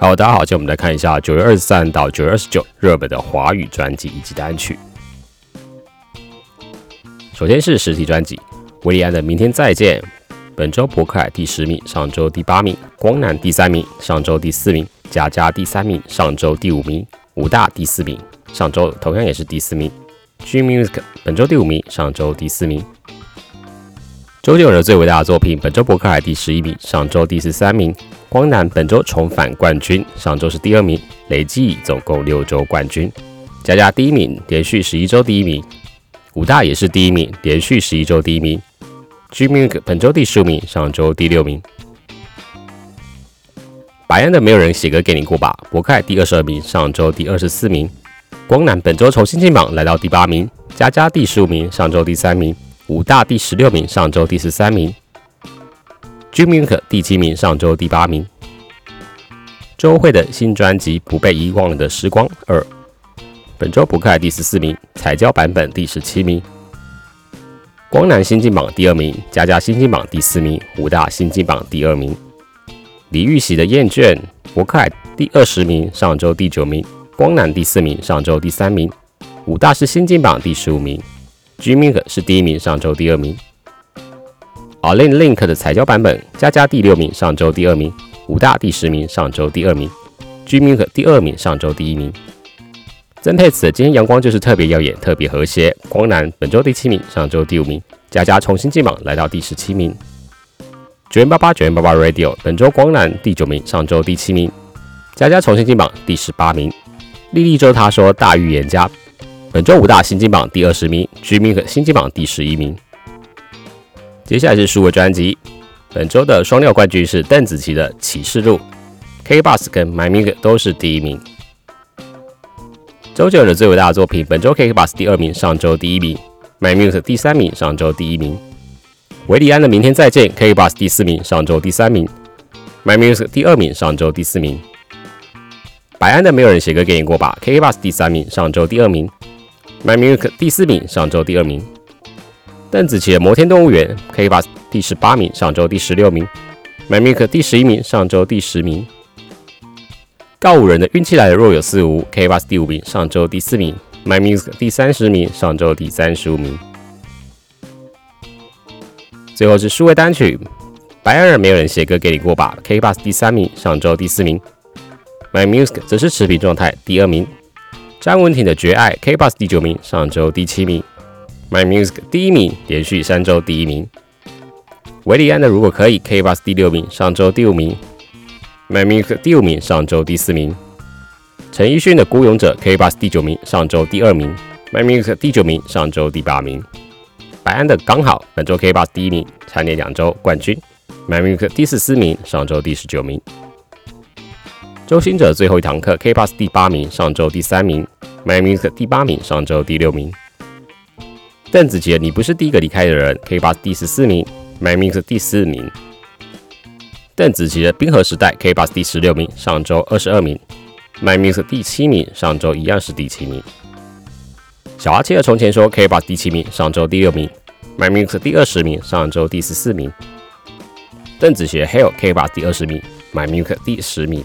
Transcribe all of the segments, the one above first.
好大家好，今天我们来看一下九月二十三到九月二十九热门的华语专辑以及单曲。首先是实体专辑，维利安的《明天再见》，本周博客第十名，上周第八名；光南第三名，上周第四名；佳佳第三名，上周第五名；武大第四名，上周同样也是第四名；G Music 本周第五名，上周第四名。周杰伦的最伟大的作品，本周博客海第十一名，上周第十三名。光南本周重返冠军，上周是第二名，累计总共六周冠军。佳佳第一名，连续十一周第一名。武大也是第一名，连续十一周第一名。G Music 本周第十五名，上周第六名。白安的没有人写歌给你过吧？博客海第二十二名，上周第二十四名。光南本周重新进榜，来到第八名。佳佳第十五名，上周第三名。武大第十六名，上周第十三名 Jimmy 第七名，上周第八名。周慧的新专辑《不被遗忘的时光二》，本周不克第十四名，彩椒版本第十七名。光南新进榜第二名，佳佳新进榜第四名，武大新进榜第二名。李玉玺的《厌倦》，博克第二十名，上周第九名；光南第四名，上周第三名；武大是新进榜第十五名。G Mink 是第一名，上周第二名。a l i n Link 的彩椒版本，佳佳第六名，上周第二名。武大第十名，上周第二名。G Mink 第二名，上周第一名。曾沛慈今天阳光就是特别耀眼，特别和谐。光南本周第七名，上周第五名。佳佳重新进榜，来到第十七名。九零八八九零八八 Radio 本周光南第九名，上周第七名。佳佳重新进榜，第十八名。丽丽周他说大预言家。本周五大新金榜第二十名，G Mink 新金榜第十一名。接下来是数位专辑，本周的双料冠军是邓紫棋的《启示录》，K Bus 跟 My Music 都是第一名。周杰伦的最伟大的作品，本周 K Bus 第二名，上周第一名；My Music 第三名，上周第一名。维里安的《明天再见》，K Bus 第四名，上周第三名；My Music 第二名，上周第四名。白安的《没有人写歌给你过吧》，K Bus 第三名，上周第二名。My Music 第四名，上周第二名。邓紫棋的《摩天动物园》K Bus 第十八名，上周第十六名。My Music 第十一名，上周第十名。告五人的运气来的若有似无 K Bus 第五名，上周第四名。My Music 第三十名，上周第三十五名。最后是数位单曲，白安人没有人写歌给你过吧？K Bus 第三名，上周第四名。My Music 则是持平状态，第二名。张文婷的《绝爱》K Bus 第九名，上周第七名。My Music 第一名，连续三周第一名。维里安的《如果可以》K Bus 第六名，上周第五名。My Music 第五名，上周第四名。陈奕迅的《孤勇者》K Bus 第九名，上周第二名。My Music 第九名，上周第八名。白安的《刚好》本周 K Bus 第一名，蝉联两周冠军。My Music 第十四名，上周第十九名。周星哲最后一堂课，K Bus 第八名，上周第三名；My Music 第八名，上周第六名。邓紫棋，你不是第一个离开的人，K Bus 第十四名；My Music 第四名。邓紫棋的《冰河时代》，K Bus 第十六名，上周二十二名；My Music 第七名，上周一样是第七名。小阿切的从前说，K Bus 第七名，上周第六名；My Music 第二十名，上周第十四名。邓紫棋的《Hell》，K Bus 第二十名；My Music 第十名。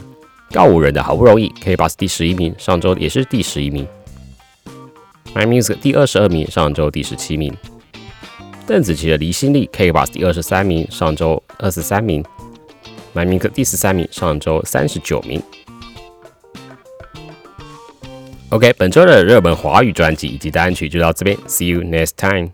告五人的好不容易，K Bus 第十一名，上周也是第十一名。My Music 第二十二名，上周第十七名。邓紫棋的离心力，K Bus 第二十三名，上周二十三名。My Music 第十三名，上周三十九名。OK，本周的热门华语专辑以及单曲就到这边，See you next time。